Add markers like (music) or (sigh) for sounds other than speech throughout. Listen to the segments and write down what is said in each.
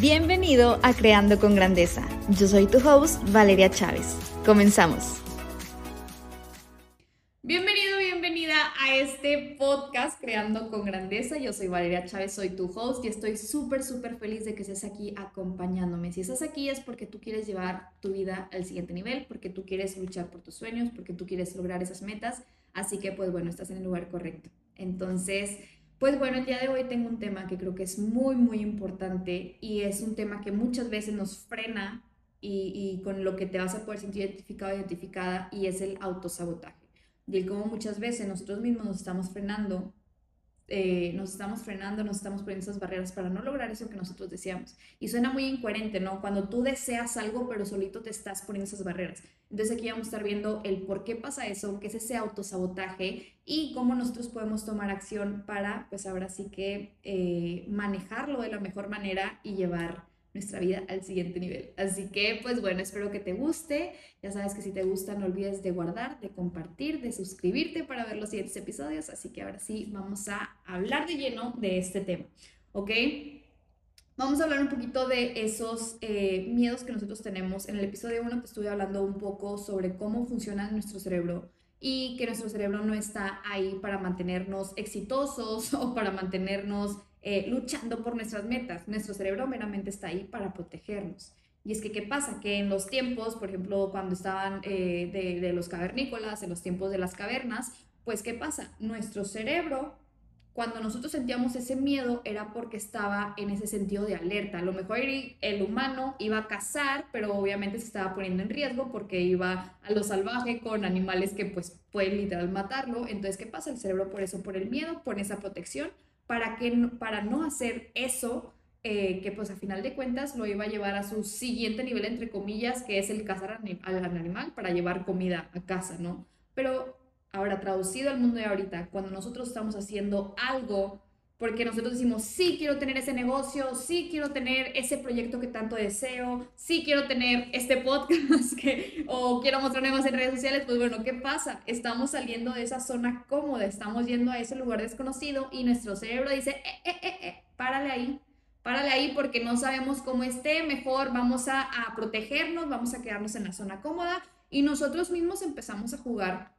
Bienvenido a Creando con Grandeza. Yo soy tu host, Valeria Chávez. Comenzamos. Bienvenido, bienvenida a este podcast Creando con Grandeza. Yo soy Valeria Chávez, soy tu host y estoy súper, súper feliz de que estés aquí acompañándome. Si estás aquí es porque tú quieres llevar tu vida al siguiente nivel, porque tú quieres luchar por tus sueños, porque tú quieres lograr esas metas. Así que, pues bueno, estás en el lugar correcto. Entonces, pues bueno, el día de hoy tengo un tema que creo que es muy, muy importante y es un tema que muchas veces nos frena y, con lo que te vas a poder sentir identificado, identificada y es el autosabotaje. Y el cómo muchas veces nosotros mismos nos estamos frenando eh, nos estamos frenando, nos estamos poniendo esas barreras para no lograr eso que nosotros deseamos. Y suena muy incoherente, ¿no? Cuando tú deseas algo, pero solito te estás poniendo esas barreras. Entonces aquí vamos a estar viendo el por qué pasa eso, qué es ese autosabotaje y cómo nosotros podemos tomar acción para, pues ahora sí que eh, manejarlo de la mejor manera y llevar nuestra vida al siguiente nivel. Así que, pues bueno, espero que te guste. Ya sabes que si te gusta, no olvides de guardar, de compartir, de suscribirte para ver los siguientes episodios. Así que ahora sí, vamos a hablar de lleno de este tema. ¿Ok? Vamos a hablar un poquito de esos eh, miedos que nosotros tenemos. En el episodio 1 te estuve hablando un poco sobre cómo funciona nuestro cerebro y que nuestro cerebro no está ahí para mantenernos exitosos (laughs) o para mantenernos eh, luchando por nuestras metas. Nuestro cerebro meramente está ahí para protegernos. Y es que, ¿qué pasa? Que en los tiempos, por ejemplo, cuando estaban eh, de, de los cavernícolas, en los tiempos de las cavernas, pues, ¿qué pasa? Nuestro cerebro cuando nosotros sentíamos ese miedo era porque estaba en ese sentido de alerta. A lo mejor el humano iba a cazar, pero obviamente se estaba poniendo en riesgo porque iba a lo salvaje con animales que pues pueden literal matarlo. Entonces, ¿qué pasa? El cerebro por eso, por el miedo, pone esa protección para, que, para no hacer eso eh, que pues a final de cuentas lo iba a llevar a su siguiente nivel, entre comillas, que es el cazar al animal para llevar comida a casa, ¿no? Pero ahora traducido al mundo de ahorita, cuando nosotros estamos haciendo algo porque nosotros decimos, sí quiero tener ese negocio, sí quiero tener ese proyecto que tanto deseo, sí quiero tener este podcast (laughs) que, o quiero mostrarme más en redes sociales, pues bueno, ¿qué pasa? Estamos saliendo de esa zona cómoda, estamos yendo a ese lugar desconocido y nuestro cerebro dice, eh, eh, eh, eh párale ahí, párale ahí porque no sabemos cómo esté, mejor vamos a, a protegernos, vamos a quedarnos en la zona cómoda y nosotros mismos empezamos a jugar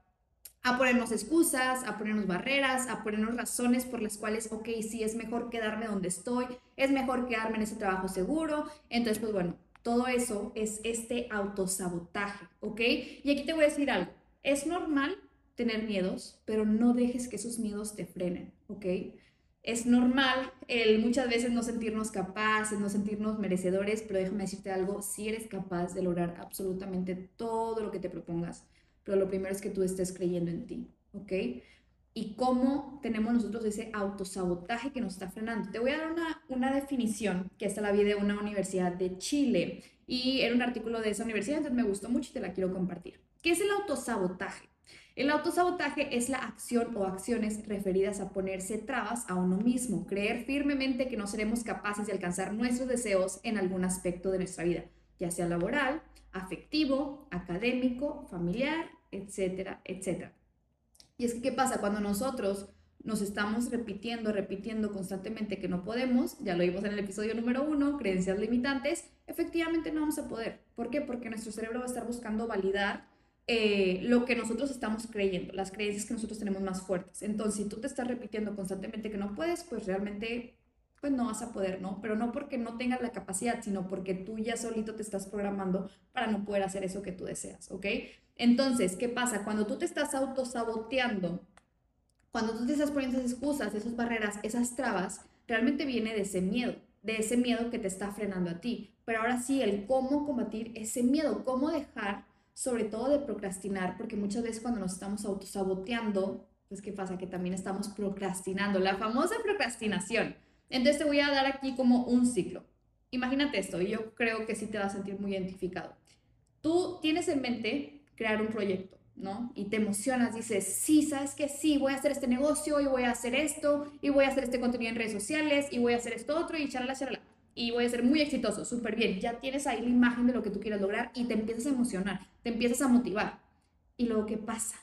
a ponernos excusas, a ponernos barreras, a ponernos razones por las cuales, ok, sí, es mejor quedarme donde estoy, es mejor quedarme en ese trabajo seguro. Entonces, pues bueno, todo eso es este autosabotaje, ¿ok? Y aquí te voy a decir algo, es normal tener miedos, pero no dejes que esos miedos te frenen, ¿ok? Es normal el muchas veces no sentirnos capaces, no sentirnos merecedores, pero déjame decirte algo, si eres capaz de lograr absolutamente todo lo que te propongas, pero lo primero es que tú estés creyendo en ti, ¿ok? Y cómo tenemos nosotros ese autosabotaje que nos está frenando. Te voy a dar una, una definición que esta la vi de una universidad de Chile y era un artículo de esa universidad, entonces me gustó mucho y te la quiero compartir. ¿Qué es el autosabotaje? El autosabotaje es la acción o acciones referidas a ponerse trabas a uno mismo, creer firmemente que no seremos capaces de alcanzar nuestros deseos en algún aspecto de nuestra vida, ya sea laboral, afectivo, académico, familiar, etcétera, etcétera. Y es que, ¿qué pasa? Cuando nosotros nos estamos repitiendo, repitiendo constantemente que no podemos, ya lo vimos en el episodio número uno, creencias limitantes, efectivamente no vamos a poder. ¿Por qué? Porque nuestro cerebro va a estar buscando validar eh, lo que nosotros estamos creyendo, las creencias que nosotros tenemos más fuertes. Entonces, si tú te estás repitiendo constantemente que no puedes, pues realmente pues no vas a poder, ¿no? Pero no porque no tengas la capacidad, sino porque tú ya solito te estás programando para no poder hacer eso que tú deseas, ¿ok? Entonces, ¿qué pasa? Cuando tú te estás autosaboteando, cuando tú te estás poniendo esas excusas, esas barreras, esas trabas, realmente viene de ese miedo, de ese miedo que te está frenando a ti. Pero ahora sí, el cómo combatir ese miedo, cómo dejar, sobre todo de procrastinar, porque muchas veces cuando nos estamos autosaboteando, pues ¿qué pasa? Que también estamos procrastinando, la famosa procrastinación. Entonces te voy a dar aquí como un ciclo. Imagínate esto, y yo creo que sí te vas a sentir muy identificado. Tú tienes en mente crear un proyecto, ¿no? Y te emocionas, dices, sí, sabes que sí, voy a hacer este negocio, y voy a hacer esto, y voy a hacer este contenido en redes sociales, y voy a hacer esto otro, y charla, charla. Y voy a ser muy exitoso, súper bien. Ya tienes ahí la imagen de lo que tú quieres lograr y te empiezas a emocionar, te empiezas a motivar. Y luego, ¿qué pasa?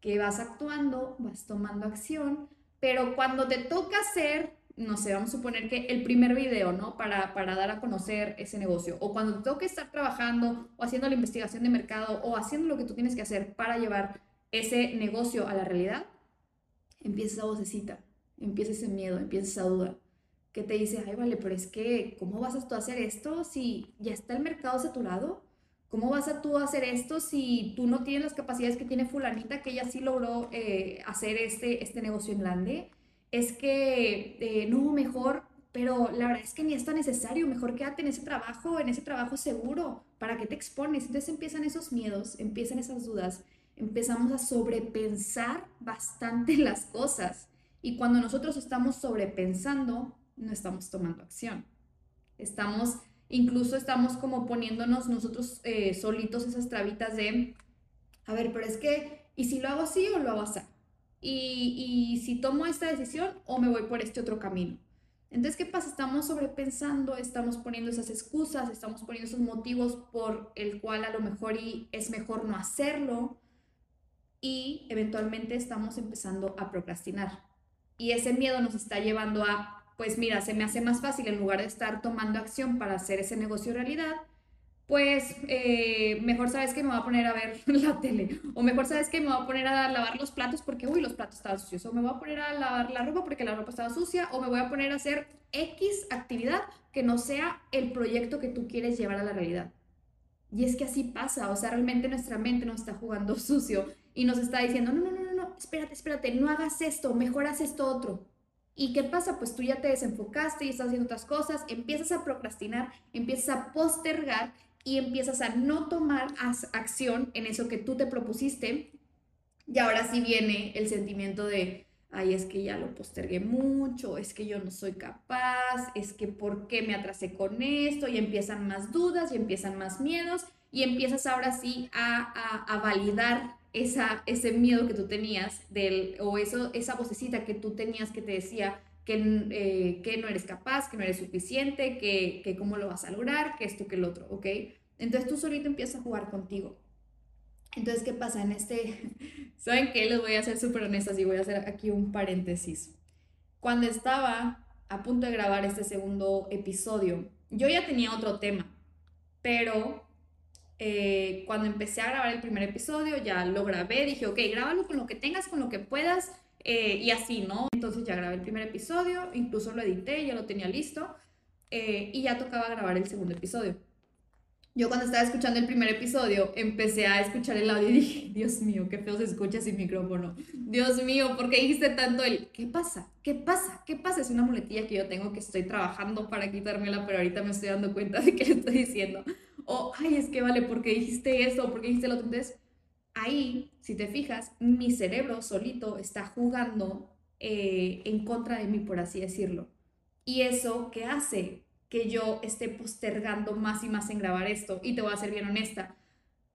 Que vas actuando, vas tomando acción, pero cuando te toca hacer no sé, vamos a suponer que el primer video, ¿no? Para, para dar a conocer ese negocio. O cuando tengo que estar trabajando o haciendo la investigación de mercado o haciendo lo que tú tienes que hacer para llevar ese negocio a la realidad, empieza esa vocecita, empieza ese miedo, empieza esa duda que te dice, ay, vale, pero es que, ¿cómo vas a hacer esto si ya está el mercado saturado? ¿Cómo vas a tú hacer esto si tú no tienes las capacidades que tiene fulanita, que ella sí logró eh, hacer este, este negocio en grande? Es que, eh, no, mejor, pero la verdad es que ni es tan necesario, mejor quédate en ese trabajo, en ese trabajo seguro, ¿para qué te expones? Entonces empiezan esos miedos, empiezan esas dudas, empezamos a sobrepensar bastante (laughs) las cosas. Y cuando nosotros estamos sobrepensando, no estamos tomando acción. Estamos, incluso estamos como poniéndonos nosotros eh, solitos esas trabitas de, a ver, pero es que, ¿y si lo hago así o lo hago así? Y, si tomo esta decisión o me voy por este otro camino. Entonces, ¿qué pasa? Estamos sobrepensando, estamos poniendo esas excusas, estamos poniendo esos motivos por el cual a lo mejor es mejor no hacerlo y eventualmente estamos empezando a procrastinar. Y ese miedo nos está llevando a pues mira, se me hace más fácil en lugar de estar tomando acción para hacer ese negocio realidad, pues eh, mejor sabes que me voy a poner a ver (laughs) la tele, o mejor sabes que me voy a poner a lavar los platos porque, uy, los platos estaban sucios, o me voy a poner a lavar la ropa porque la ropa estaba sucia, o me voy a poner a hacer X actividad que no sea el proyecto que tú quieres llevar a la realidad. Y es que así pasa, o sea, realmente nuestra mente nos está jugando (laughs) sucio y nos está diciendo, no, no, no, no, no, espérate, espérate, no hagas esto, mejor haz esto otro. ¿Y qué pasa? Pues tú ya te desenfocaste y estás haciendo otras cosas, empiezas a procrastinar, empiezas a postergar y empiezas a no tomar acción en eso que tú te propusiste. Y ahora sí viene el sentimiento de, ay, es que ya lo postergué mucho, es que yo no soy capaz, es que por qué me atrasé con esto, y empiezan más dudas y empiezan más miedos y empiezas ahora sí a, a validar esa, ese miedo que tú tenías del, o eso, esa vocecita que tú tenías que te decía que, eh, que no eres capaz, que no eres suficiente, que, que cómo lo vas a lograr, que esto, que el otro, ¿ok? Entonces tú solito empiezas a jugar contigo. Entonces, ¿qué pasa en este? (laughs) ¿Saben qué? Les voy a ser súper honestas y voy a hacer aquí un paréntesis. Cuando estaba a punto de grabar este segundo episodio, yo ya tenía otro tema, pero eh, cuando empecé a grabar el primer episodio, ya lo grabé, dije, ok, grábalo con lo que tengas, con lo que puedas, eh, y así, ¿no? Entonces ya grabé el primer episodio, incluso lo edité, ya lo tenía listo, eh, y ya tocaba grabar el segundo episodio. Yo cuando estaba escuchando el primer episodio, empecé a escuchar el audio y dije, Dios mío, qué feo se escucha sin micrófono. Dios mío, ¿por qué dijiste tanto el, ¿qué pasa? ¿Qué pasa? ¿Qué pasa? Es una muletilla que yo tengo que estoy trabajando para quitármela, pero ahorita me estoy dando cuenta de que le estoy diciendo o, ay, es que vale, porque dijiste eso, porque dijiste lo otro. Entonces, ahí, si te fijas, mi cerebro solito está jugando eh, en contra de mí, por así decirlo. Y eso, ¿qué hace? Que yo esté postergando más y más en grabar esto. Y te voy a ser bien honesta.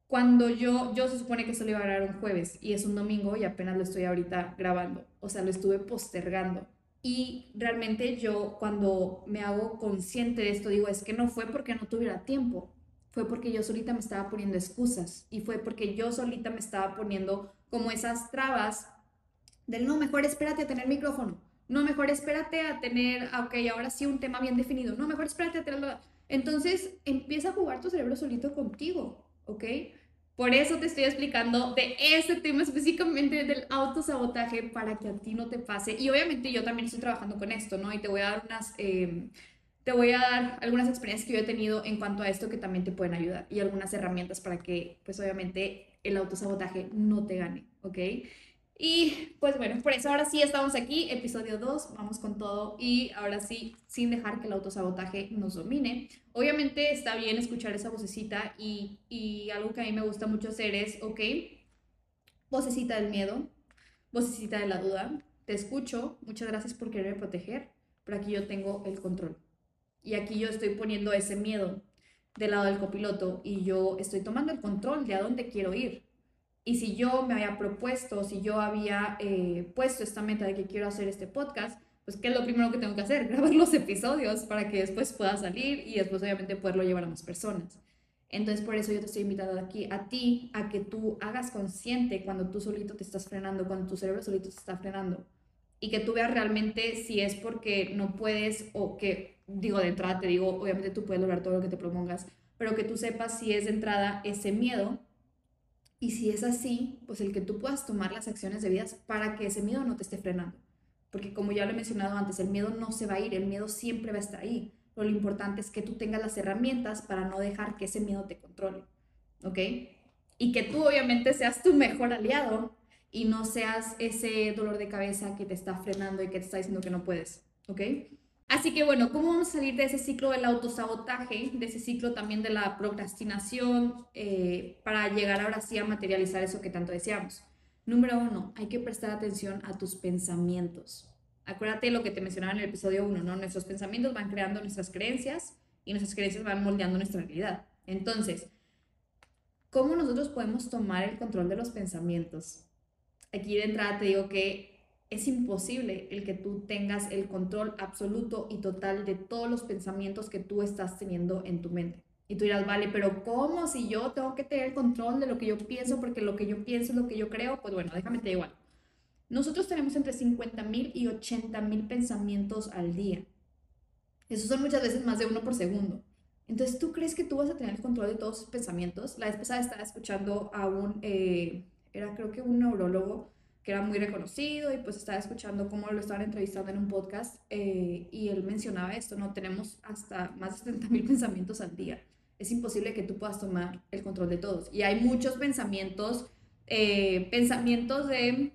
Cuando yo, yo se supone que solo iba a grabar un jueves y es un domingo y apenas lo estoy ahorita grabando. O sea, lo estuve postergando. Y realmente yo cuando me hago consciente de esto digo, es que no fue porque no tuviera tiempo, fue porque yo solita me estaba poniendo excusas y fue porque yo solita me estaba poniendo como esas trabas del no, mejor espérate a tener micrófono, no, mejor espérate a tener, ah, ok, ahora sí un tema bien definido, no, mejor espérate a tenerlo. Entonces empieza a jugar tu cerebro solito contigo, ¿ok? Por eso te estoy explicando de ese tema específicamente del autosabotaje para que a ti no te pase. Y obviamente yo también estoy trabajando con esto, ¿no? Y te voy a dar unas... Eh, te voy a dar algunas experiencias que yo he tenido en cuanto a esto que también te pueden ayudar y algunas herramientas para que, pues obviamente, el autosabotaje no te gane, ¿ok? Y pues bueno, por eso ahora sí estamos aquí, episodio 2, vamos con todo y ahora sí, sin dejar que el autosabotaje nos domine. Obviamente está bien escuchar esa vocecita y, y algo que a mí me gusta mucho hacer es, ok, vocecita del miedo, vocecita de la duda, te escucho, muchas gracias por quererme proteger, pero aquí yo tengo el control. Y aquí yo estoy poniendo ese miedo del lado del copiloto y yo estoy tomando el control de a dónde quiero ir. Y si yo me había propuesto, si yo había eh, puesto esta meta de que quiero hacer este podcast, pues ¿qué es lo primero que tengo que hacer? (laughs) Grabar los episodios para que después pueda salir y después obviamente poderlo llevar a más personas. Entonces por eso yo te estoy invitando aquí a ti a que tú hagas consciente cuando tú solito te estás frenando, cuando tu cerebro solito te está frenando y que tú veas realmente si es porque no puedes o que, digo, de entrada te digo, obviamente tú puedes lograr todo lo que te propongas, pero que tú sepas si es de entrada ese miedo y si es así, pues el que tú puedas tomar las acciones debidas para que ese miedo no te esté frenando. Porque como ya lo he mencionado antes, el miedo no se va a ir, el miedo siempre va a estar ahí. Lo importante es que tú tengas las herramientas para no dejar que ese miedo te controle. ¿Ok? Y que tú obviamente seas tu mejor aliado y no seas ese dolor de cabeza que te está frenando y que te está diciendo que no puedes. ¿Ok? Así que bueno, ¿cómo vamos a salir de ese ciclo del autosabotaje, de ese ciclo también de la procrastinación, eh, para llegar ahora sí a materializar eso que tanto deseamos? Número uno, hay que prestar atención a tus pensamientos. Acuérdate lo que te mencionaba en el episodio uno, ¿no? Nuestros pensamientos van creando nuestras creencias y nuestras creencias van moldeando nuestra realidad. Entonces, ¿cómo nosotros podemos tomar el control de los pensamientos? Aquí de entrada te digo que es imposible el que tú tengas el control absoluto y total de todos los pensamientos que tú estás teniendo en tu mente. Y tú dirás, vale, pero ¿cómo si yo tengo que tener el control de lo que yo pienso porque lo que yo pienso es lo que yo creo? Pues bueno, déjame te igual. Nosotros tenemos entre 50 mil y 80 mil pensamientos al día. Esos son muchas veces más de uno por segundo. Entonces, ¿tú crees que tú vas a tener el control de todos tus pensamientos? La vez pasada estaba escuchando a un, eh, era creo que un neurólogo, que era muy reconocido y pues estaba escuchando cómo lo estaban entrevistando en un podcast eh, y él mencionaba esto, ¿no? Tenemos hasta más de 70 mil pensamientos al día. Es imposible que tú puedas tomar el control de todos. Y hay muchos pensamientos, eh, pensamientos de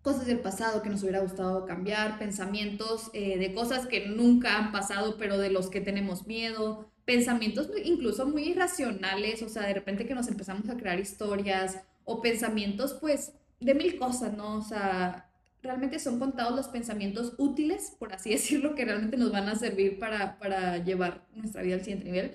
cosas del pasado que nos hubiera gustado cambiar, pensamientos eh, de cosas que nunca han pasado, pero de los que tenemos miedo, pensamientos incluso muy irracionales, o sea, de repente que nos empezamos a crear historias o pensamientos pues de mil cosas, ¿no? O sea, realmente son contados los pensamientos útiles, por así (laughs) decirlo, que realmente nos van a servir para, para llevar nuestra vida al siguiente nivel.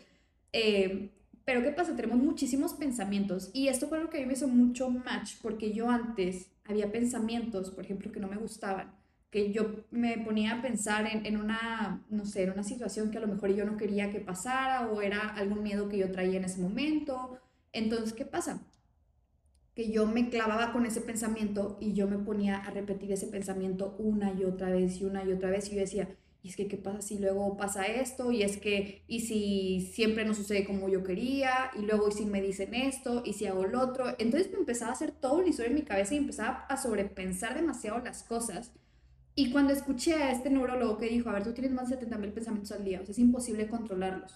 Eh, pero ¿qué pasa? Tenemos muchísimos pensamientos y esto fue lo que a mí me hizo mucho match porque yo antes había pensamientos, por ejemplo, que no me gustaban, que yo me ponía a pensar en, en una, no sé, en una situación que a lo mejor yo no quería que pasara o era algún miedo que yo traía en ese momento. Entonces, ¿qué pasa? Que yo me clavaba con ese pensamiento y yo me ponía a repetir ese pensamiento una y otra vez y una y otra vez y yo decía, y es que qué pasa si luego pasa esto y es que y si siempre no sucede como yo quería y luego y si me dicen esto y si hago lo otro, entonces me empezaba a hacer todo un historia en mi cabeza y empezaba a sobrepensar demasiado las cosas. Y cuando escuché a este neurólogo que dijo, a ver, tú tienes más de 70 mil pensamientos al día, o sea, es imposible controlarlos.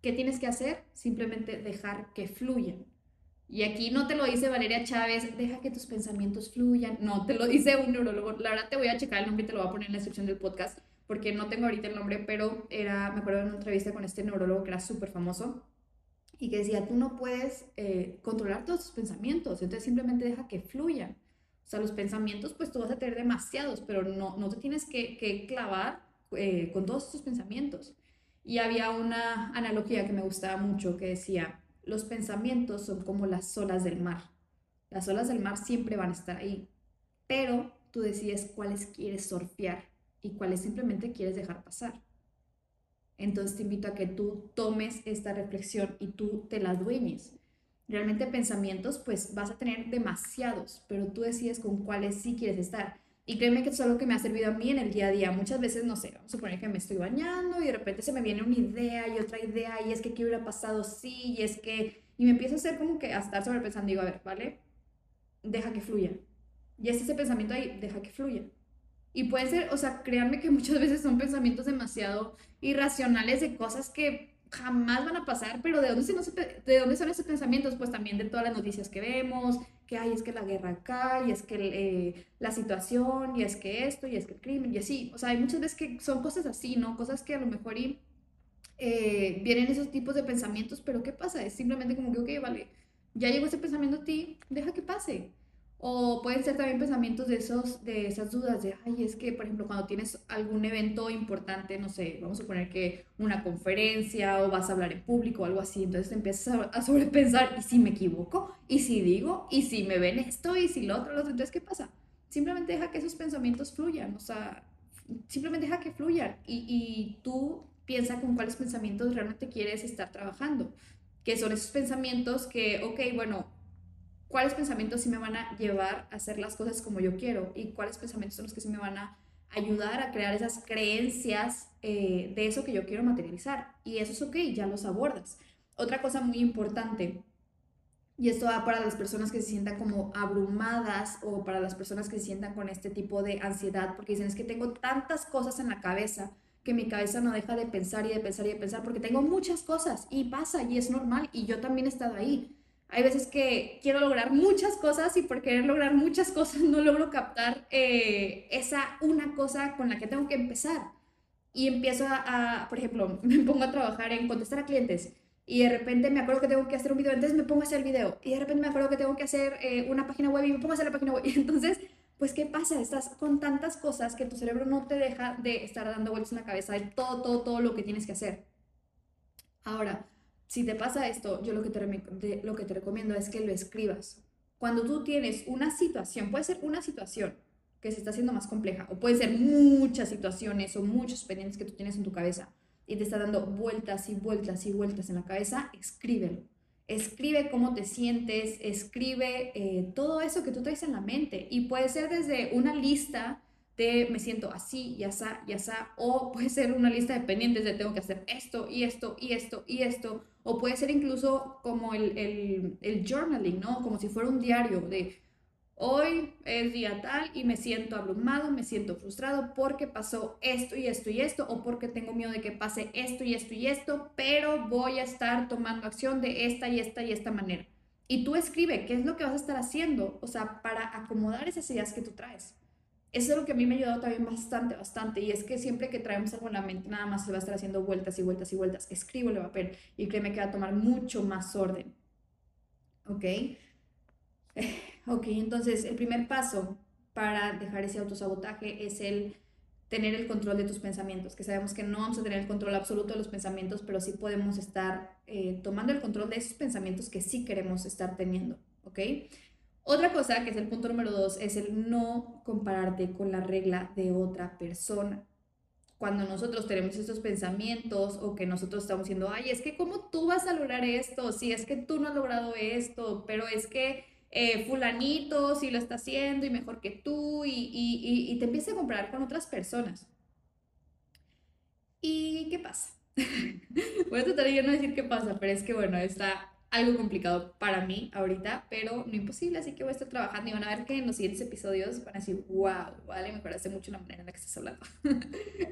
¿Qué tienes que hacer? Simplemente dejar que fluyan y aquí no te lo dice Valeria Chávez, deja que tus pensamientos fluyan. No, te lo dice un neurólogo. La verdad te voy a checar el nombre y te lo voy a poner en la descripción del podcast porque no tengo ahorita el nombre, pero era, me acuerdo de una entrevista con este neurólogo que era súper famoso y que decía, tú no puedes eh, controlar todos tus pensamientos, entonces simplemente deja que fluyan. O sea, los pensamientos, pues tú vas a tener demasiados, pero no, no te tienes que, que clavar eh, con todos tus pensamientos. Y había una analogía que me gustaba mucho que decía, los pensamientos son como las olas del mar. Las olas del mar siempre van a estar ahí, pero tú decides cuáles quieres surfear y cuáles simplemente quieres dejar pasar. Entonces te invito a que tú tomes esta reflexión y tú te la dueñes. Realmente pensamientos, pues vas a tener demasiados, pero tú decides con cuáles sí quieres estar. Y créeme que es algo que me ha servido a mí en el día a día. Muchas veces, no sé, vamos a suponer que me estoy bañando y de repente se me viene una idea y otra idea y es que qué hubiera pasado sí y es que... Y me empiezo a hacer como que a estar sobrepensando. Digo, a ver, ¿vale? Deja que fluya. Y es ese pensamiento ahí, deja que fluya. Y puede ser, o sea, créanme que (laughs) muchas veces son pensamientos demasiado irracionales de cosas que jamás van a pasar, pero ¿de dónde, ¿de dónde son esos pensamientos? Pues también de todas las noticias que vemos, que hay, es que la guerra acá, y es que eh, la situación, y es que esto, y es que el crimen, y así. O sea, hay muchas veces que son cosas así, ¿no? Cosas que a lo mejor eh, vienen esos tipos de pensamientos, pero ¿qué pasa? Es simplemente como que, ok, vale, ya llegó ese pensamiento a ti, deja que pase. O pueden ser también pensamientos de, esos, de esas dudas de, ay, es que, por ejemplo, cuando tienes algún evento importante, no sé, vamos a suponer que una conferencia o vas a hablar en público o algo así, entonces te empiezas a, sobrepensar, ¿y si me equivoco? ¿Y si digo? ¿Y si me ven esto? ¿Y si lo otro? Lo otro? Entonces, ¿qué pasa? Simplemente deja que esos pensamientos fluyan, o sea, simplemente deja que fluyan y, y tú piensa con cuáles pensamientos realmente quieres estar trabajando, que son esos pensamientos que, ok, bueno, cuáles pensamientos sí me van a llevar a hacer las cosas como yo quiero y cuáles pensamientos son los que sí me van a ayudar a crear esas creencias eh, de eso que yo quiero materializar. Y eso es ok, ya los abordas. Otra cosa muy importante, y esto va para las personas que se sientan como abrumadas o para las personas que se sientan con este tipo de ansiedad, porque dicen es que tengo tantas cosas en la cabeza que mi cabeza no deja de pensar y de pensar y de pensar porque tengo muchas cosas y pasa y es normal y yo también he estado ahí. Hay veces que quiero lograr muchas cosas y por querer lograr muchas cosas (laughs) no logro captar eh, esa una cosa con la que tengo que empezar. Y empiezo a, por ejemplo, (laughs) me pongo a trabajar en contestar a clientes y de repente me acuerdo que tengo que hacer un video, entonces me pongo a hacer el video y de repente me acuerdo que tengo que hacer eh, una página web y me pongo a hacer la página web. (laughs) Y entonces, pues, ¿qué pasa? Estás con tantas cosas que tu cerebro no te deja de estar dando vueltas en la cabeza de todo, todo, todo lo que tienes que hacer. Ahora, si te pasa esto, yo lo que te, lo que te recomiendo es que lo escribas. Cuando tú tienes una situación, puede ser una situación que se está haciendo más compleja, o puede ser muchas situaciones o muchos pendientes que tú tienes en tu cabeza y te está dando vueltas y vueltas y vueltas en la cabeza, escríbelo. Escribe cómo te sientes, escribe eh, todo eso que tú traes en la mente. Y puede ser desde una lista de me siento así y asá y asá, o puede ser una lista de pendientes de tengo que hacer esto y esto y esto y esto, o puede ser incluso como el, el, el journaling, ¿no? Como si fuera un diario de hoy es día tal y me siento abrumado, me siento frustrado porque pasó esto y esto y esto, o porque tengo miedo de que pase esto y esto y esto, pero voy a estar tomando acción de esta y esta y esta manera. Y tú escribe qué es lo que vas a estar haciendo, o sea, para acomodar esas ideas que tú traes. Eso es lo que a mí me ha ayudado también bastante, bastante. Y es que siempre que traemos algo en la mente, nada más se va a estar haciendo vueltas y vueltas y vueltas. Escribo el papel y créeme que va a tomar mucho más orden. ¿Ok? (laughs) Ok, entonces el primer paso para dejar ese autosabotaje es el tener el control de tus pensamientos, que sabemos que no vamos a tener el control absoluto de los pensamientos, pero sí podemos estar eh, tomando el control de esos pensamientos que sí queremos estar teniendo, ¿ok? Otra cosa, que es el punto número dos, es el no compararte con la regla de otra persona. Cuando nosotros tenemos estos pensamientos o que nosotros estamos diciendo, ay, es que cómo tú vas a lograr esto, si es que tú no has logrado esto, pero es que eh, fulanito si lo está haciendo y mejor que tú y, y, y te empieza a comparar con otras personas. ¿Y qué pasa? (laughs) Voy a tratar de no decir qué pasa, pero es que bueno, está algo complicado para mí ahorita, pero no imposible, así que voy a estar trabajando y van a ver que en los siguientes episodios van a decir, wow, vale, mejoraste mucho la manera en la que estás hablando. (laughs)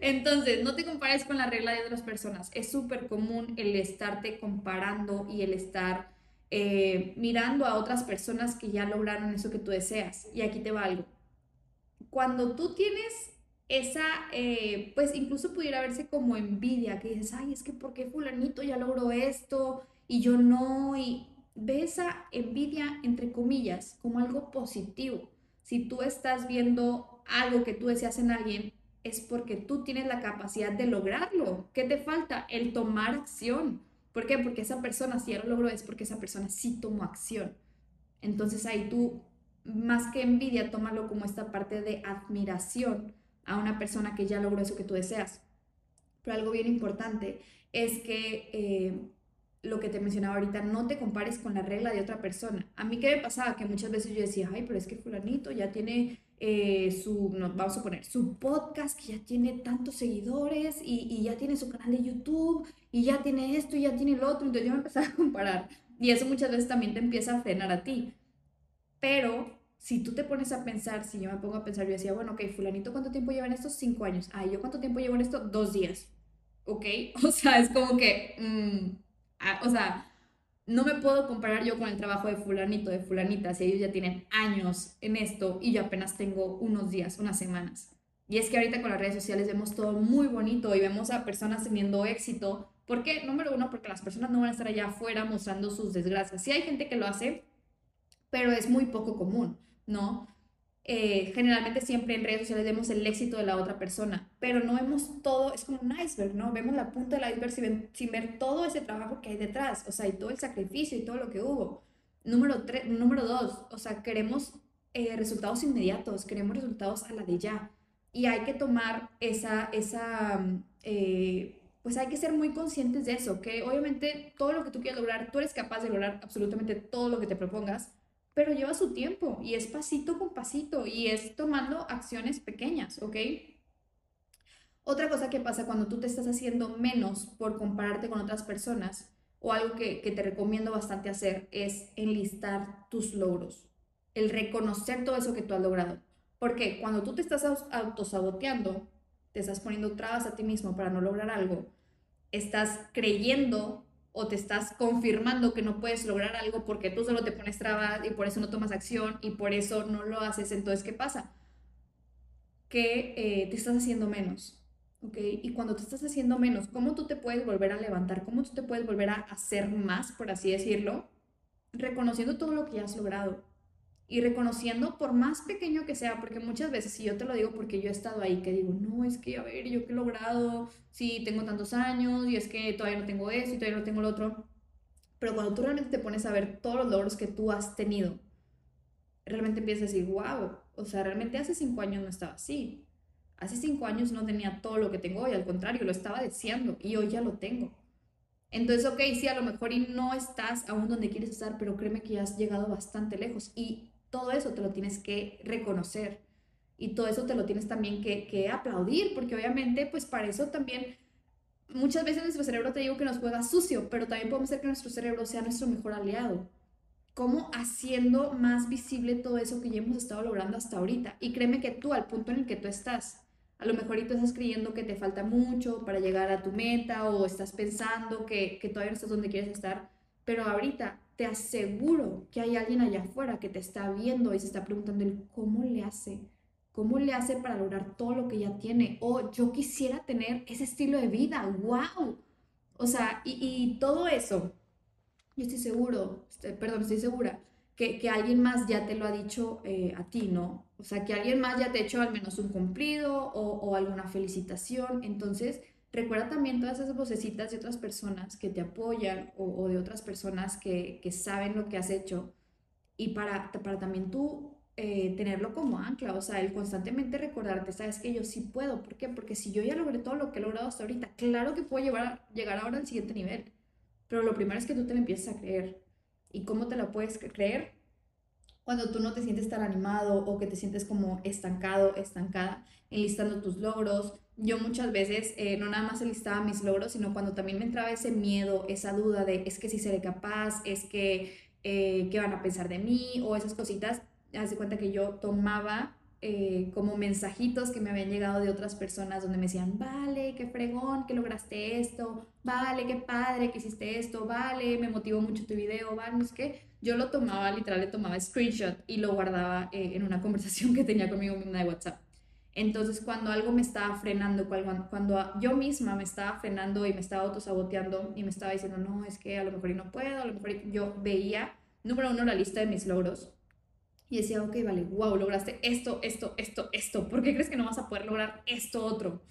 Entonces, no te compares con la regla de otras personas. Es súper común el estarte comparando y el estar eh, mirando a otras personas que ya lograron eso que tú deseas. Y aquí te va algo. Cuando tú tienes esa, eh, pues incluso pudiera verse como envidia, que dices, ay, es que ¿por qué fulanito ya logró esto? Y yo no, y ve esa envidia, entre comillas, como algo positivo. Si tú estás viendo algo que tú deseas en alguien, es porque tú tienes la capacidad de lograrlo. ¿Qué te falta? El tomar acción. ¿Por qué? Porque esa persona, si ya lo logró, es porque esa persona sí tomó acción. Entonces ahí tú, más que envidia, tómalo como esta parte de admiración a una persona que ya logró eso que tú deseas. Pero algo bien importante es que eh, lo que te mencionaba ahorita, no te compares con la regla de otra persona. A mí qué me pasaba que muchas veces yo decía, ay, pero es que fulanito ya tiene eh, su, vamos a poner, su podcast que ya tiene tantos seguidores y, y, ya tiene su canal de YouTube y ya tiene esto y ya tiene lo otro. Entonces yo me empezaba a comparar y eso muchas veces también te empieza a frenar a ti. Pero si tú te pones a pensar, si yo me pongo a pensar, yo decía, bueno, ok, fulanito, ¿cuánto tiempo lleva en estos? Cinco años. Ay, ¿yo cuánto tiempo llevo en esto? Dos días. ¿Ok? (laughs) O sea, es como que... Mm, o sea, no me puedo comparar yo con el trabajo de fulanito, de fulanita, si ellos ya tienen años en esto y yo apenas tengo unos días, unas semanas. Y es que ahorita con las redes sociales vemos todo muy bonito y vemos a personas teniendo éxito. ¿Por qué? Número uno, porque las personas no van a estar allá afuera mostrando sus desgracias. Sí hay gente que lo hace, pero es muy poco común, ¿no? Eh, generalmente siempre en redes sociales vemos el éxito de la otra persona, pero no vemos todo, es como un iceberg, ¿no? Vemos la punta del iceberg sin, sin ver todo ese trabajo que hay detrás, o sea, y todo el sacrificio y todo lo que hubo. Número, tres, número dos, o sea, queremos eh, resultados inmediatos, queremos resultados a la de ya. Y hay que tomar esa, esa eh, pues hay que ser muy conscientes de eso, que obviamente todo lo que tú quieras lograr, tú eres capaz de lograr absolutamente todo lo que te propongas, pero lleva su tiempo y es pasito con pasito y es tomando acciones pequeñas, ¿ok? Otra cosa que pasa cuando tú te estás haciendo menos por compararte con otras personas o algo que, te recomiendo bastante hacer es enlistar tus logros, el reconocer todo eso que tú has logrado. Porque cuando tú te estás autosaboteando, te estás poniendo trabas a ti mismo para no lograr algo, estás creyendo o te estás confirmando que no puedes lograr algo porque tú solo te pones trabas y por eso no tomas acción y por eso no lo haces, entonces ¿qué pasa? Que eh, te estás haciendo menos. ¿ok? Y cuando te estás haciendo menos, ¿cómo tú te puedes volver a levantar? ¿Cómo tú te puedes volver a hacer más, por así decirlo? Reconociendo todo lo que has logrado y reconociendo por más pequeño que sea, porque muchas veces, si yo te lo digo porque yo he estado ahí, que digo, no, es que, a ver, yo qué he logrado, sí, tengo tantos años y es que todavía no tengo eso y todavía no tengo lo otro, pero cuando tú realmente te pones a ver todos los logros que tú has tenido, realmente empiezas a decir, wow, o sea, realmente hace cinco años no estaba así, Hace cinco años no tenía todo lo que tengo hoy, al contrario, lo estaba deseando y hoy ya lo tengo. Entonces, ok, sí, a lo mejor y no estás aún donde quieres estar, pero créeme que ya has llegado bastante lejos y todo eso te lo tienes que reconocer y todo eso te lo tienes también que, aplaudir, porque obviamente, pues para eso también muchas veces nuestro cerebro te digo que nos juega sucio, pero también podemos hacer que nuestro cerebro sea nuestro mejor aliado. ¿Cómo haciendo más visible todo eso que ya hemos estado logrando hasta ahorita? Y créeme que tú, al punto en el que tú estás, a lo mejor tú estás creyendo que te falta mucho para llegar a tu meta o estás pensando que, que todavía no estás donde quieres estar, pero ahorita te aseguro que hay alguien allá afuera que te está viendo y se está preguntando cómo le hace, cómo le hace para lograr todo lo que ya tiene. O yo quisiera tener ese estilo de vida, wow. O sea, y, y todo eso, yo estoy seguro, este, perdón, estoy segura que, que, alguien más ya te lo ha dicho eh, a ti, ¿no? O sea, que alguien más ya te ha hecho al menos un cumplido o, o, alguna felicitación. Entonces, recuerda también todas esas vocecitas de otras personas que te apoyan o, de otras personas que, que, saben lo que has hecho y para, para también tú eh, tenerlo como ancla, o sea, el constantemente recordarte, sabes que yo sí puedo, ¿por qué? Porque si yo ya logré todo lo que he logrado hasta ahorita, claro que puedo llevar, llegar ahora al siguiente nivel, pero lo primero es que tú te lo empieces a creer ¿Y cómo te la puedes creer? Cuando tú no te sientes tan animado o que te sientes como estancado, estancada, enlistando tus logros. Yo muchas veces eh, no nada más enlistaba mis logros, sino cuando también me entraba ese miedo, esa duda de es que si seré capaz, es que eh, qué van a pensar de mí o esas cositas, haz cuenta que yo tomaba eh, como mensajitos que me habían llegado de otras personas donde me decían, vale, qué fregón, que lograste esto, vale, qué padre que hiciste esto, vale, me motivó mucho tu video, vale, no es que yo lo tomaba, literal, le tomaba screenshot y lo guardaba eh, en una (laughs) conversación que tenía conmigo misma de WhatsApp. Entonces, cuando algo me estaba frenando, cuando, yo misma me estaba frenando y me estaba autosaboteando y me estaba diciendo, no, es que a lo mejor y no puedo, a lo mejor yo veía, número uno, la lista de mis logros y decía, ok, vale, wow, lograste esto, esto, esto, esto. ¿Por qué crees que no vas a poder lograr esto otro?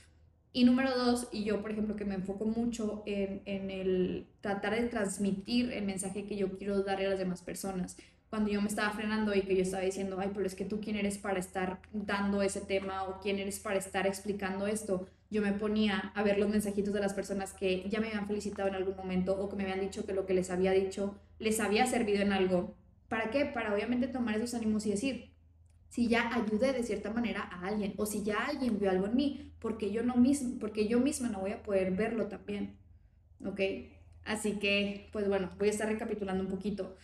Y número dos, y yo, por ejemplo, que me enfoco mucho en, en el tratar de transmitir el mensaje que yo quiero darle a las demás personas. Cuando yo me estaba frenando y que yo estaba diciendo, ay, pero es que tú quién eres para estar dando ese tema o quién eres para estar explicando esto, yo me ponía a ver los mensajitos de las personas que ya me habían felicitado en algún momento o que me habían dicho que lo que les había dicho les había servido en algo ¿Para qué? Para obviamente tomar esos ánimos y decir, si ya ayudé de cierta manera a alguien o si ya alguien vio algo en mí, porque yo, no mismo, porque yo misma no voy a poder verlo también. ¿Ok? Así que, pues bueno, voy a estar recapitulando un poquito.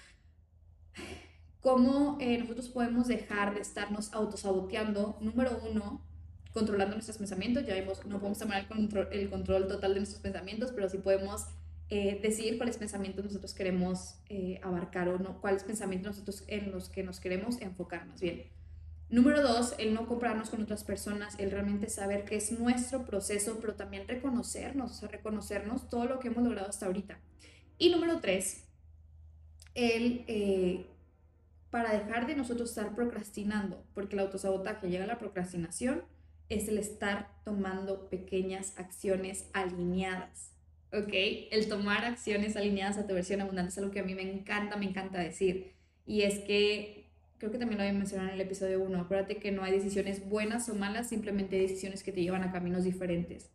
¿Cómo eh, nosotros podemos dejar de estarnos autosaboteando? Número uno, controlando nuestros pensamientos. Ya vimos, no podemos tomar el control, control total de nuestros pensamientos, pero sí podemos eh, decidir cuáles pensamientos nosotros queremos eh, abarcar o no, cuáles pensamientos nosotros en los que nos queremos enfocar más bien. Número dos, el no compararnos con otras personas, el realmente saber que es nuestro proceso, pero también reconocernos, o sea, reconocernos todo lo que hemos logrado hasta ahorita. Y número tres, el eh, para dejar de nosotros estar procrastinando, porque el autosabotaje llega a la procrastinación, es el estar tomando pequeñas acciones alineadas ¿ok? El tomar acciones alineadas a tu versión abundante es algo que a mí me encanta, me encanta decir. Y es que, creo que también lo había mencionado en el episodio 1, acuérdate que no hay decisiones buenas o malas, simplemente decisiones que te llevan a caminos diferentes.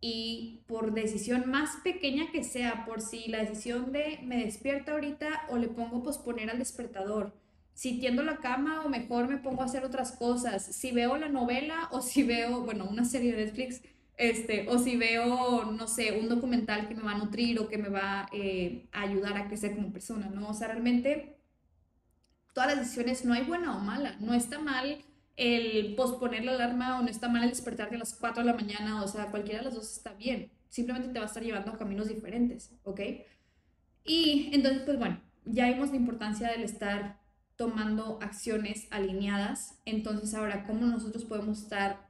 Y por decisión más pequeña que sea, por si la decisión de me despierto ahorita o le pongo posponer al despertador, si tiendo la cama o mejor me pongo a hacer otras cosas, si veo la novela o si veo, bueno, una serie de Netflix, este, o si veo, no sé, un documental que me va a nutrir o que me va eh, a ayudar a crecer como persona, ¿no? O sea, realmente todas las decisiones no hay buena o mala, no está mal el posponer la alarma o no está mal el despertarte a las 4 de la mañana, o sea, cualquiera de las dos está bien, simplemente te va a estar llevando a caminos diferentes, ¿ok? Y entonces, pues bueno, ya vimos la importancia del estar tomando acciones alineadas. Entonces ahora, ¿cómo nosotros podemos estar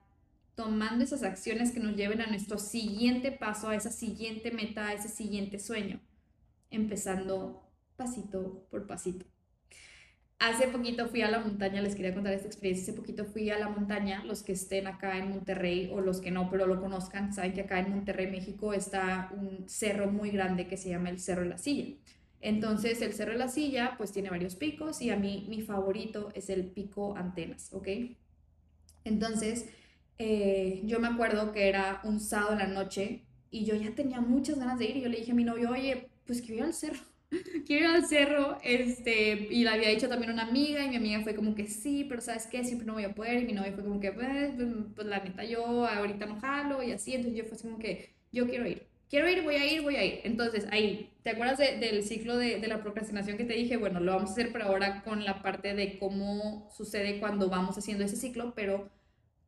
tomando esas acciones que nos lleven a nuestro siguiente paso, a esa siguiente meta, a ese siguiente sueño? Empezando pasito por pasito. Hace poquito fui a la montaña, les quería contar esta experiencia, hace poquito fui a la montaña, los que estén acá en Monterrey o los que no, pero lo conozcan, saben que acá en Monterrey, México, está un cerro muy grande que se llama el Cerro de la Silla. Entonces el Cerro de la Silla pues tiene varios picos y a mí mi favorito es el pico Antenas, ¿ok? Entonces eh, yo me acuerdo que era un sábado en la noche y yo ya tenía muchas ganas de ir y yo le dije a mi novio, oye, pues quiero ir al cerro, (laughs) quiero ir al cerro, este, y le había dicho también una amiga y mi amiga fue como que sí, pero ¿sabes qué? Siempre no voy a poder y mi novio fue como que, pues, pues, pues la neta yo ahorita no jalo y así, entonces yo fue como que yo quiero ir quiero ir, voy a ir, voy a ir. Entonces, ahí, ¿te acuerdas del ciclo de, de, la procrastinación que te dije? Bueno, lo vamos a hacer, pero ahora con la parte de cómo sucede cuando vamos haciendo ese ciclo, pero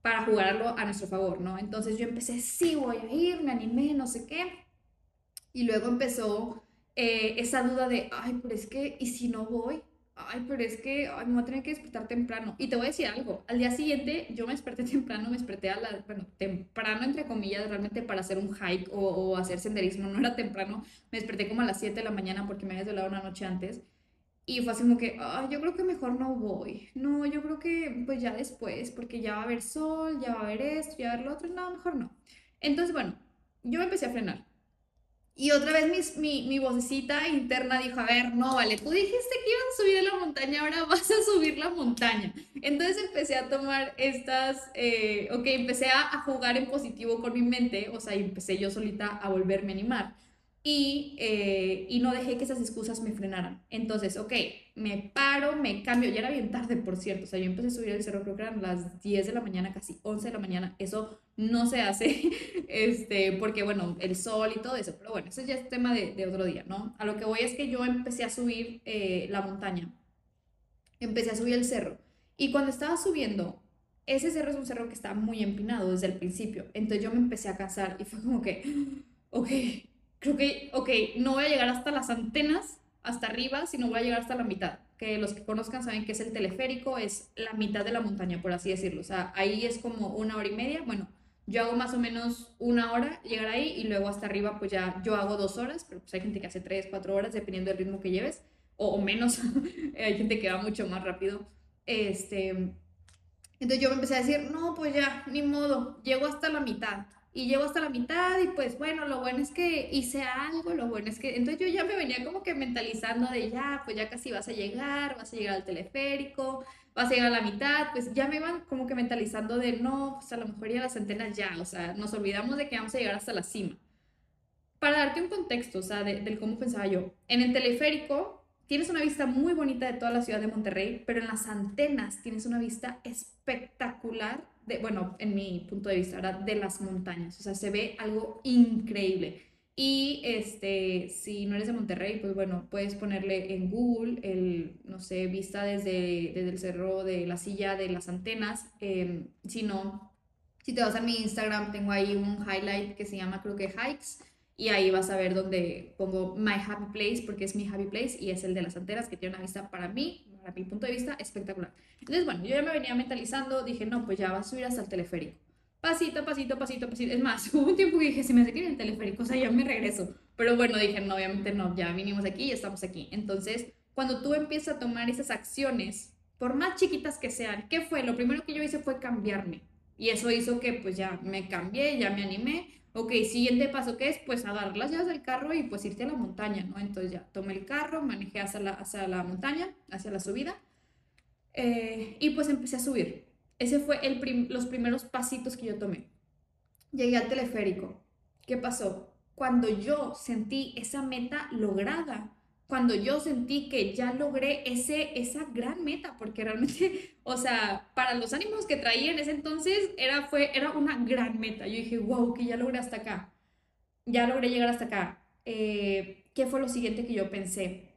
para jugarlo a nuestro favor, ¿no? Entonces yo empecé, sí, voy a ir, me animé, no sé qué. Y luego empezó eh, esa duda de, ay, pero es que, ¿y si no voy? ay, pero es que ay, me voy a tener que despertar temprano. Y te voy a decir algo, al día siguiente yo me desperté (laughs) temprano, me desperté a la, bueno, temprano entre comillas, realmente para hacer un hike o, hacer senderismo, no era temprano, me desperté como a las 7 de la mañana porque me había desvelado una noche antes. Y fue así como que, ay, yo creo que mejor no voy. No, yo creo que pues ya después, porque ya va a haber sol, ya va a haber esto, ya va a haber lo otro. No, mejor no. Entonces, bueno, yo me empecé a frenar. Y otra vez mi, mi, vocecita interna dijo, a ver, no, vale, tú dijiste que ibas a subir a la montaña, ahora (laughs) vas a subir la montaña. Entonces empecé a tomar estas, eh, ok, empecé a, jugar en positivo con mi mente, o sea, empecé yo solita a volverme a animar y, eh, y no dejé que esas excusas me frenaran. Entonces, ok, me paro, me cambio, ya era bien tarde, por cierto, o sea, yo empecé a subir el cerro, creo que eran las 10 de la mañana, casi 11 de la mañana, eso no se hace, (laughs) este, porque bueno, el sol y todo eso, pero bueno, eso ya es tema de, otro día, ¿no? A lo que voy es que yo empecé a subir eh, la montaña, empecé a subir el cerro, y cuando estaba subiendo, ese cerro es un cerro que está muy empinado desde el principio, entonces yo me empecé a cansar y fue como que, (gasps) ok, creo que, ok, no voy a llegar hasta las antenas, hasta arriba, sino voy a llegar hasta la mitad. Que los que conozcan saben que es el teleférico, es la mitad de la montaña, por así decirlo. O sea, ahí es como una hora y media. Bueno, yo hago más o menos una hora llegar ahí y luego hasta arriba, pues ya yo hago dos horas, pero pues hay gente que hace tres, cuatro horas, dependiendo del ritmo que lleves, o, o menos. (laughs) hay gente que va mucho más rápido. Este, entonces yo me empecé a decir, no, pues ya, ni modo, llego hasta la mitad y llego hasta la mitad y pues bueno, lo bueno es que hice algo, lo bueno es que, entonces yo ya me venía como que mentalizando de ya, pues ya casi vas a llegar, vas a llegar al teleférico, vas a llegar a la mitad, pues ya me iban como que mentalizando de no, pues a lo mejor ya las antenas ya, o sea, nos olvidamos de que vamos a llegar hasta la cima. Para darte un contexto, o sea, de, cómo pensaba yo, en el teleférico tienes una vista muy bonita de toda la ciudad de Monterrey, pero en las antenas tienes una vista espectacular bueno, en mi punto de vista, de las montañas. O sea, se ve algo increíble. Y este, si no eres de Monterrey, pues bueno, puedes ponerle en Google el, no sé, vista desde, desde el cerro de la silla de las antenas. Em, si no, si te vas a mi Instagram, tengo ahí un highlight que se llama, creo que Hikes. Y ahí vas a ver donde pongo My Happy Place, porque es mi Happy Place y es el de las antenas, que tiene una vista para mí para mi punto de vista, espectacular. Entonces, bueno, yo ya me venía mentalizando, dije, no, pues ya va a subir hasta el teleférico. Pasito, pasito, pasito, pasito. Es más, (laughs) hubo un tiempo que dije, si me en el teleférico, o sea, ya me regreso. Pero bueno, dije, no, obviamente no, ya vinimos aquí y estamos aquí. Entonces, cuando tú empiezas a tomar esas acciones, por más chiquitas que sean, ¿qué fue? Lo primero que yo hice fue cambiarme. Y eso hizo que pues ya me cambié, ya me animé Ok, siguiente paso, ¿qué es? Pues agarrar las llaves del carro y pues irte a la montaña, ¿no? Entonces ya tomé el carro, manejé hacia la, hacia la montaña, hacia la subida, eh, y pues empecé a subir. Ese fue el los primeros pasitos que yo tomé. Llegué al teleférico. ¿Qué pasó? Cuando yo sentí esa meta lograda, cuando yo sentí que ya logré ese, esa gran meta, porque realmente, (laughs) o sea, para los ánimos que traía en ese entonces, era, fue, era una gran meta. Yo dije, wow, que ya logré hasta acá. Ya logré llegar hasta acá. Eh, ¿Qué fue lo siguiente que yo pensé?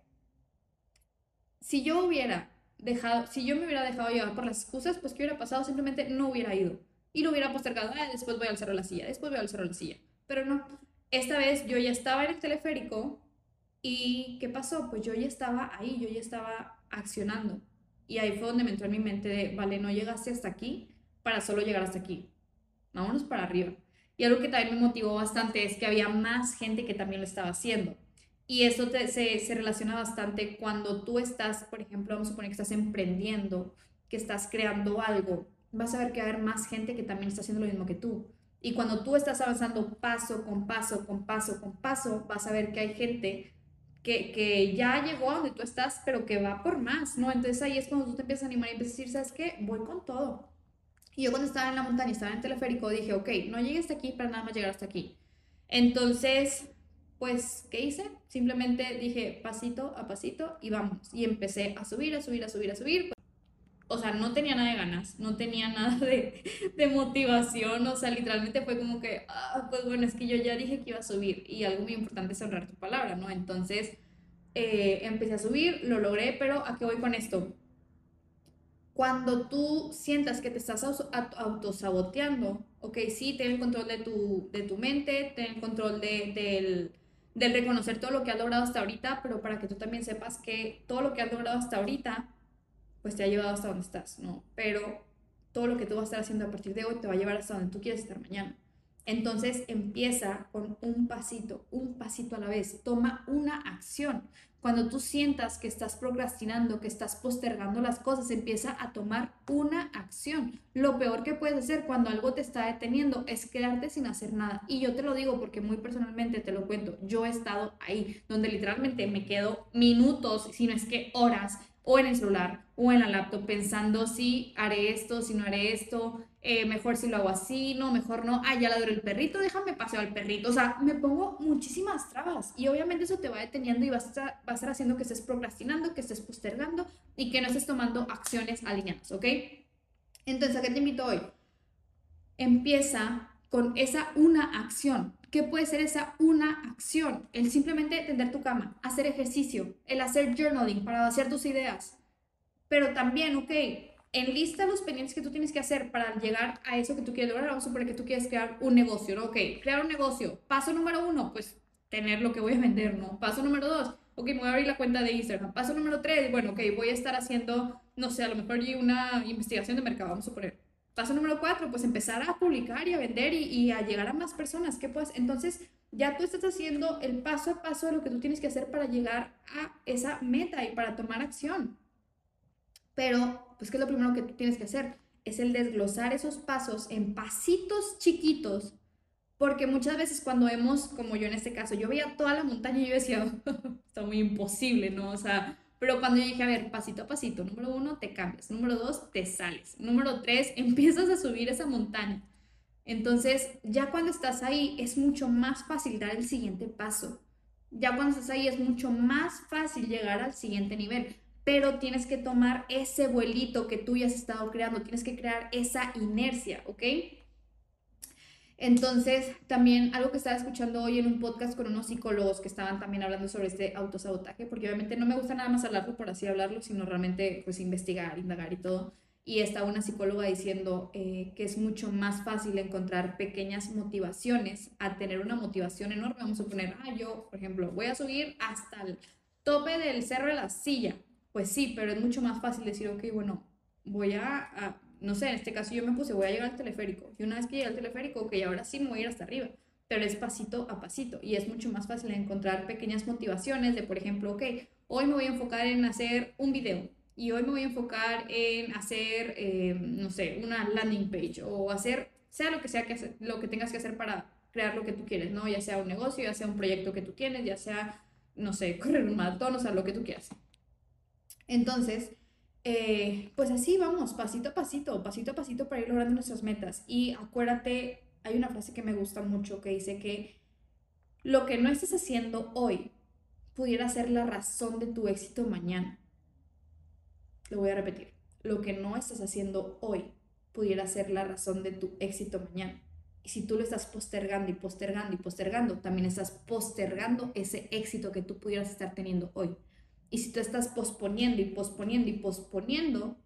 Si yo hubiera dejado, si yo me hubiera dejado llevar por las excusas, pues ¿qué hubiera pasado? Simplemente no hubiera ido. Y lo hubiera postergado, ah, después voy al cerro de la silla, después voy al cerro de la silla. Pero no, esta vez yo ya estaba en el teleférico, ¿Y qué pasó? Pues yo ya estaba ahí, yo ya estaba accionando. Y ahí fue donde me entró en mi mente de, vale, no llegaste hasta aquí para solo llegar hasta aquí. Vámonos para arriba. Y algo que también me motivó bastante es que había más gente que también lo estaba haciendo. Y eso se, se relaciona bastante cuando tú estás, por ejemplo, vamos a suponer que estás emprendiendo, que estás creando algo, vas a ver que va a haber más gente que también está haciendo lo mismo que tú. Y cuando tú estás avanzando paso con paso, con paso, con paso, vas a ver que hay gente que, ya llegó a donde tú estás, pero que va por más, ¿no? Entonces ahí es cuando tú te empiezas a animar y empiezas a decir, ¿sabes qué? Voy con todo. Y yo cuando estaba en la montaña, estaba en el teleférico, dije, ok, no llegué hasta aquí para nada más llegar hasta aquí. Entonces, pues, ¿qué hice? Simplemente dije pasito a pasito y vamos. Y empecé a subir, a subir, a subir, a subir o sea, no tenía nada de ganas, no tenía (laughs) nada de, de, motivación, o sea, literalmente fue como que, ah, pues bueno, es que yo ya dije que iba a subir y algo muy importante es honrar tu palabra, ¿no? Entonces, eh, empecé a subir, lo logré, pero ¿a qué voy con esto? Cuando tú sientas que te estás autosaboteando, ok, sí, ten el control de tu, de tu mente, ten el control de, del, del reconocer todo lo que has logrado hasta ahorita, pero para que tú también sepas que todo lo que has logrado hasta ahorita pues te ha llevado hasta donde estás, ¿no? Pero todo lo que tú vas a estar haciendo a partir de hoy te va a llevar hasta donde tú quieres estar mañana. Entonces empieza con un pasito, un pasito a la vez. Toma una acción. Cuando tú sientas que estás procrastinando, que estás postergando las cosas, empieza a tomar una acción. Lo peor que puedes hacer cuando algo te está deteniendo es quedarte sin hacer nada. Y yo te lo digo porque muy personalmente te lo cuento. Yo he estado ahí, donde literalmente me quedo minutos, si no es que horas, o en el celular o en la laptop pensando si haré esto, si no haré esto, eh, mejor si lo hago así, no, mejor no, ah, ya ladró el perrito, déjame paseo al perrito. O sea, me pongo muchísimas trabas y obviamente eso te va deteniendo y va a, va a estar haciendo que estés procrastinando, que estés postergando y que no estés tomando acciones alineadas, ¿ok? Entonces, ¿a qué te invito hoy? Empieza con esa una acción. ¿Qué puede ser esa una acción? El simplemente tender tu cama, hacer ejercicio, el hacer journaling para hacer tus ideas. Pero también, ok, enlista los pendientes que tú tienes que hacer para llegar a eso que tú quieres lograr. Vamos a suponer que tú quieres crear un negocio, ¿no? Ok, crear un negocio. Paso número uno, pues tener lo que voy a vender, ¿no? Paso número dos, ok, me voy a abrir la cuenta de Instagram. Paso número tres, bueno, ok, voy a estar haciendo, no sé, a lo mejor una investigación de mercado, vamos a suponer. Paso número cuatro, pues empezar a publicar y a vender y, a llegar a más personas. ¿Qué puedes? Entonces, ya tú estás haciendo el paso a paso de lo que tú tienes que hacer para llegar a esa meta y para tomar acción. Pero, pues, ¿qué es lo primero que tú tienes que hacer? Es el desglosar esos pasos en pasitos chiquitos. Porque muchas veces cuando vemos, como yo en este caso, yo veía toda la montaña y yo decía, (laughs) está muy imposible, ¿no? O sea, pero cuando yo dije, a ver, pasito a pasito, número uno, te cambias, número dos, te sales, número tres, empiezas a subir esa montaña. Entonces, ya cuando estás ahí, es mucho más fácil dar el siguiente paso. Ya cuando estás ahí, es mucho más fácil llegar al siguiente nivel. Pero tienes que tomar ese vuelito que tú ya has estado creando, tienes que crear esa inercia, ¿ok? Entonces, también algo que estaba escuchando hoy en un podcast con unos psicólogos que estaban también hablando sobre este autosabotaje, porque obviamente no me gusta nada más hablarlo por así hablarlo, sino realmente pues investigar, indagar y todo. Y estaba una psicóloga diciendo eh, que es mucho más fácil encontrar pequeñas motivaciones a tener una motivación enorme. Vamos a poner, ah, yo, por ejemplo, voy a subir hasta el tope del cerro de la silla. Pues sí, pero es mucho más fácil decir, ok, bueno, voy a no sé, en este caso yo me puse, voy a llegar al teleférico. Y una vez que llegue al teleférico, ok, ahora sí me voy a ir hasta arriba. Pero es pasito a pasito. Y es mucho más fácil encontrar pequeñas motivaciones de, por ejemplo, ok, hoy me voy a enfocar en hacer un video. Y hoy me voy a enfocar en hacer, eh, no sé, una landing page o hacer, sea lo que sea que lo que tengas que hacer para crear lo que tú quieres, ¿no? Ya sea un negocio, ya sea un proyecto que tú tienes, ya sea, no sé, (laughs) correr un maratón, o sea, lo que tú quieras. Entonces, eh, pues así vamos, pasito a pasito, pasito a pasito para ir logrando nuestras metas. Y acuérdate, hay una frase que me gusta mucho que dice que lo que no estés haciendo hoy pudiera ser la razón de tu éxito mañana. Lo voy a repetir. Lo que no estás haciendo hoy pudiera ser la razón de tu éxito mañana. Y si tú lo estás postergando y postergando y postergando, también estás postergando ese éxito que tú pudieras estar teniendo hoy. Y si tú estás posponiendo y posponiendo y posponiendo,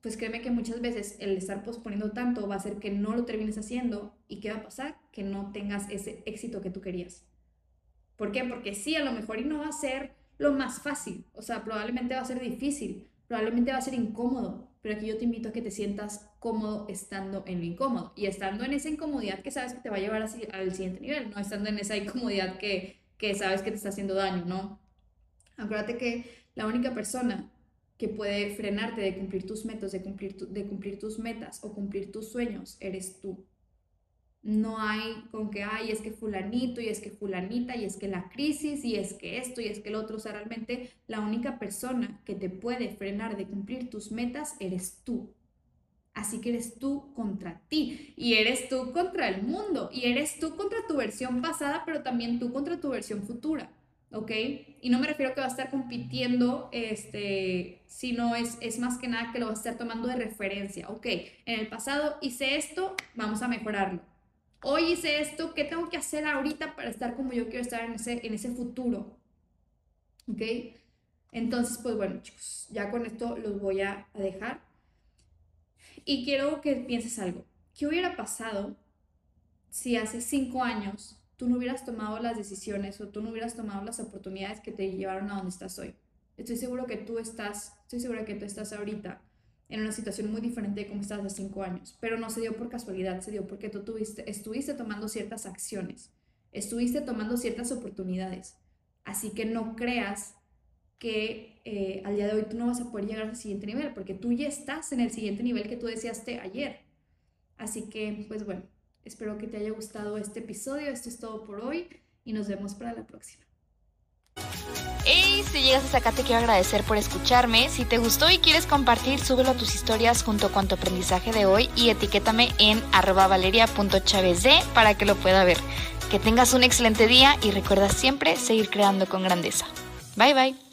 pues créeme que muchas veces el estar posponiendo tanto va a hacer que no lo termines haciendo y ¿qué va a pasar? Que no tengas ese éxito que tú querías. ¿Por qué? Porque sí, a lo mejor y no va a ser lo más fácil, o sea, probablemente va a ser difícil, probablemente va a ser incómodo, pero aquí yo te invito a que te sientas cómodo estando en lo incómodo y estando en esa incomodidad que sabes que te va a llevar así al siguiente nivel, no estando en esa incomodidad que, que sabes que te está haciendo daño, ¿no? Acuérdate que la única persona que puede frenarte de cumplir tus metas, de cumplir, tus metas o cumplir tus sueños, eres tú. No hay con que, ay, es que fulanito y es que fulanita y es que la crisis y es que esto y es que el otro. O sea, realmente la única persona que te puede frenar de cumplir tus metas eres tú. Así que eres tú contra ti y eres tú contra el mundo y eres tú contra tu versión pasada, pero también tú contra tu versión futura. ¿Ok? Y no me refiero a que va a estar compitiendo, este, sino es, es más que nada que lo va a estar tomando de referencia, ¿ok? En el pasado hice esto, vamos a mejorarlo. Hoy hice esto, ¿qué tengo que hacer ahorita para estar como yo quiero estar en ese, en ese futuro? ¿Ok? Entonces, pues bueno, chicos, ya con esto los voy a, a dejar. Y quiero que pienses algo. ¿Qué hubiera pasado si hace cinco años tú no hubieras tomado las decisiones o tú no hubieras tomado las oportunidades que te llevaron a donde estás hoy. Estoy seguro que tú estás, estoy segura que tú estás ahorita en una situación muy diferente de como estabas hace cinco años, pero no se dio por casualidad, se dio porque tú tuviste, estuviste tomando ciertas acciones, estuviste tomando ciertas oportunidades. Así que no creas que eh, al día de hoy tú no vas a poder llegar al siguiente nivel, porque tú ya estás en el siguiente nivel que tú deseaste ayer. Así que, pues bueno, Espero que te haya gustado este episodio. Esto es todo por hoy y nos vemos para la próxima. Hey, si llegas hasta acá te quiero agradecer por escucharme. Si te gustó y quieres compartir, súbelo a tus historias junto con tu aprendizaje de hoy y etiquétame en arroba para que lo pueda ver. Que tengas un excelente día y recuerda siempre seguir creando con grandeza. Bye bye.